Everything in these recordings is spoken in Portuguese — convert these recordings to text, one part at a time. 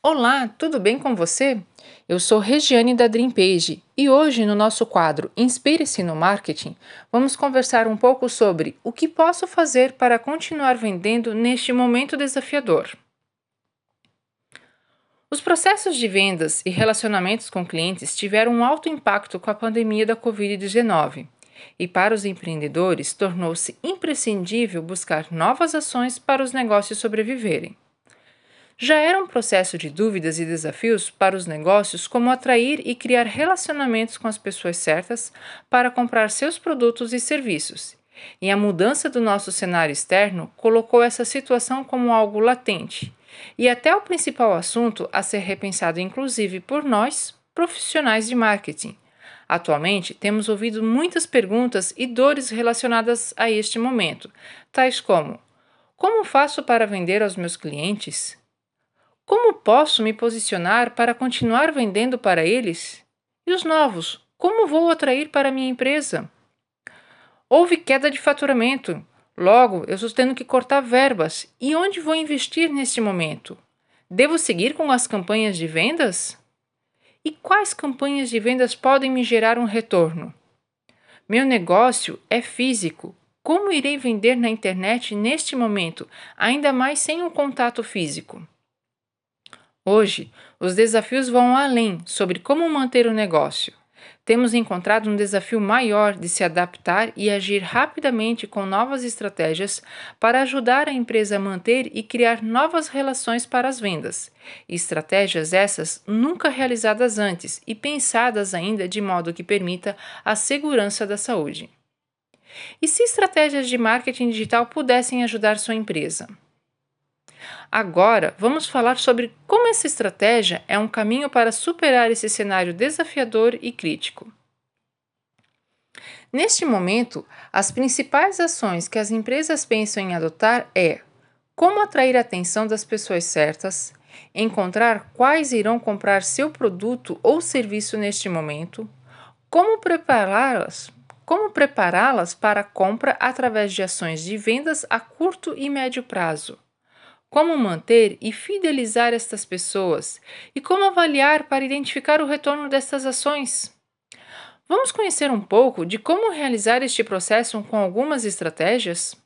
Olá, tudo bem com você? Eu sou Regiane da Dreampage e hoje no nosso quadro Inspire-se no Marketing, vamos conversar um pouco sobre o que posso fazer para continuar vendendo neste momento desafiador. Os processos de vendas e relacionamentos com clientes tiveram um alto impacto com a pandemia da Covid-19 e para os empreendedores tornou-se imprescindível buscar novas ações para os negócios sobreviverem. Já era um processo de dúvidas e desafios para os negócios como atrair e criar relacionamentos com as pessoas certas para comprar seus produtos e serviços. E a mudança do nosso cenário externo colocou essa situação como algo latente, e até o principal assunto a ser repensado, inclusive por nós, profissionais de marketing Atualmente, temos ouvido muitas perguntas e dores relacionadas a este momento, tais como: Como faço para vender aos meus clientes? Como posso me posicionar para continuar vendendo para eles? E os novos, como vou atrair para minha empresa? Houve queda de faturamento, logo eu estou tendo que cortar verbas. E onde vou investir neste momento? Devo seguir com as campanhas de vendas? E quais campanhas de vendas podem me gerar um retorno? Meu negócio é físico. Como irei vender na internet neste momento, ainda mais sem um contato físico? Hoje, os desafios vão além sobre como manter o negócio temos encontrado um desafio maior de se adaptar e agir rapidamente com novas estratégias para ajudar a empresa a manter e criar novas relações para as vendas. Estratégias essas nunca realizadas antes e pensadas ainda de modo que permita a segurança da saúde. E se estratégias de marketing digital pudessem ajudar sua empresa? Agora, vamos falar sobre como essa estratégia é um caminho para superar esse cenário desafiador e crítico. Neste momento, as principais ações que as empresas pensam em adotar é como atrair a atenção das pessoas certas, encontrar quais irão comprar seu produto ou serviço neste momento, como prepará-las, como prepará-las para a compra através de ações de vendas a curto e médio prazo como manter e fidelizar estas pessoas e como avaliar para identificar o retorno destas ações. Vamos conhecer um pouco de como realizar este processo com algumas estratégias?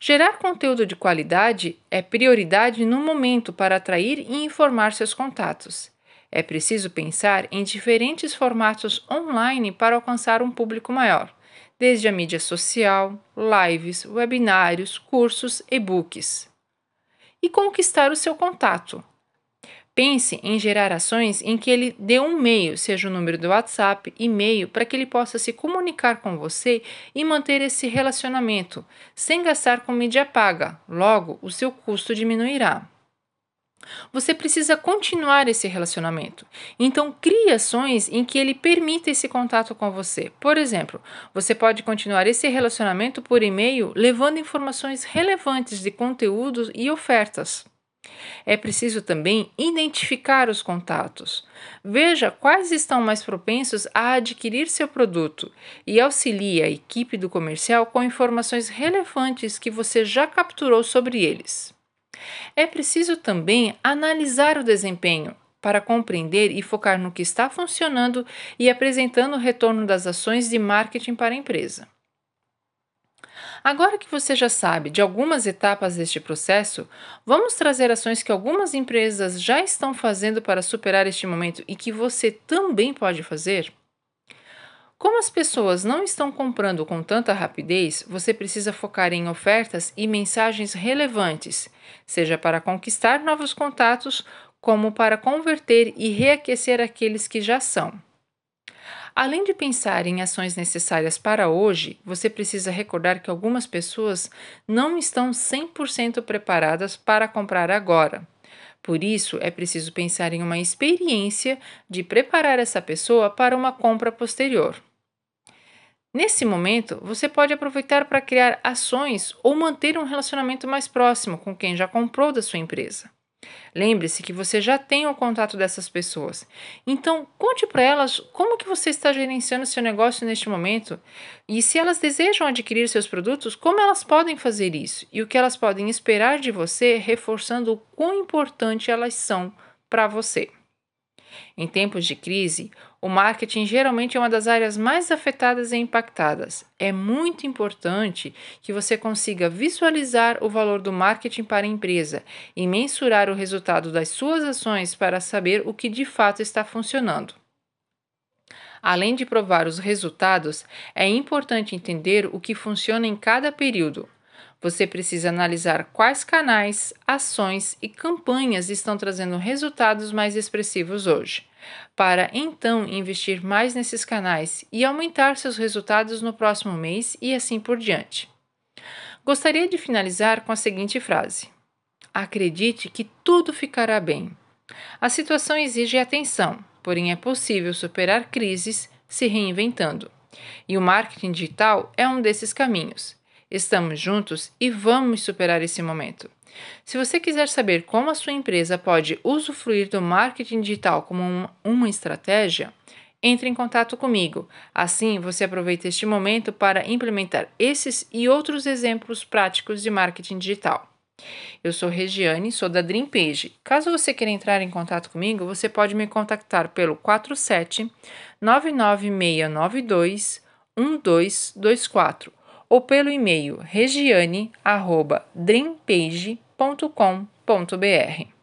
Gerar conteúdo de qualidade é prioridade no momento para atrair e informar seus contatos. É preciso pensar em diferentes formatos online para alcançar um público maior, desde a mídia social, lives, webinários, cursos, e-books e conquistar o seu contato. Pense em gerar ações em que ele dê um meio, seja o número do WhatsApp, e-mail, para que ele possa se comunicar com você e manter esse relacionamento, sem gastar com mídia paga. Logo, o seu custo diminuirá. Você precisa continuar esse relacionamento. Então, crie ações em que ele permita esse contato com você. Por exemplo, você pode continuar esse relacionamento por e-mail levando informações relevantes de conteúdos e ofertas. É preciso também identificar os contatos. Veja quais estão mais propensos a adquirir seu produto e auxilie a equipe do comercial com informações relevantes que você já capturou sobre eles. É preciso também analisar o desempenho para compreender e focar no que está funcionando e apresentando o retorno das ações de marketing para a empresa. Agora que você já sabe de algumas etapas deste processo, vamos trazer ações que algumas empresas já estão fazendo para superar este momento e que você também pode fazer? Como as pessoas não estão comprando com tanta rapidez, você precisa focar em ofertas e mensagens relevantes, seja para conquistar novos contatos, como para converter e reaquecer aqueles que já são. Além de pensar em ações necessárias para hoje, você precisa recordar que algumas pessoas não estão 100% preparadas para comprar agora. Por isso, é preciso pensar em uma experiência de preparar essa pessoa para uma compra posterior. Nesse momento, você pode aproveitar para criar ações ou manter um relacionamento mais próximo com quem já comprou da sua empresa. Lembre-se que você já tem o contato dessas pessoas. Então, conte para elas como que você está gerenciando seu negócio neste momento e se elas desejam adquirir seus produtos, como elas podem fazer isso e o que elas podem esperar de você, reforçando o quão importante elas são para você. Em tempos de crise, o marketing geralmente é uma das áreas mais afetadas e impactadas. É muito importante que você consiga visualizar o valor do marketing para a empresa e mensurar o resultado das suas ações para saber o que de fato está funcionando. Além de provar os resultados, é importante entender o que funciona em cada período. Você precisa analisar quais canais, ações e campanhas estão trazendo resultados mais expressivos hoje, para então investir mais nesses canais e aumentar seus resultados no próximo mês e assim por diante. Gostaria de finalizar com a seguinte frase: Acredite que tudo ficará bem. A situação exige atenção, porém é possível superar crises se reinventando. E o marketing digital é um desses caminhos. Estamos juntos e vamos superar esse momento. Se você quiser saber como a sua empresa pode usufruir do marketing digital como uma, uma estratégia, entre em contato comigo. Assim, você aproveita este momento para implementar esses e outros exemplos práticos de marketing digital. Eu sou Regiane, sou da Dream Page. Caso você queira entrar em contato comigo, você pode me contactar pelo 47 99692 1224 ou pelo e-mail regiane@dreampage.com.br.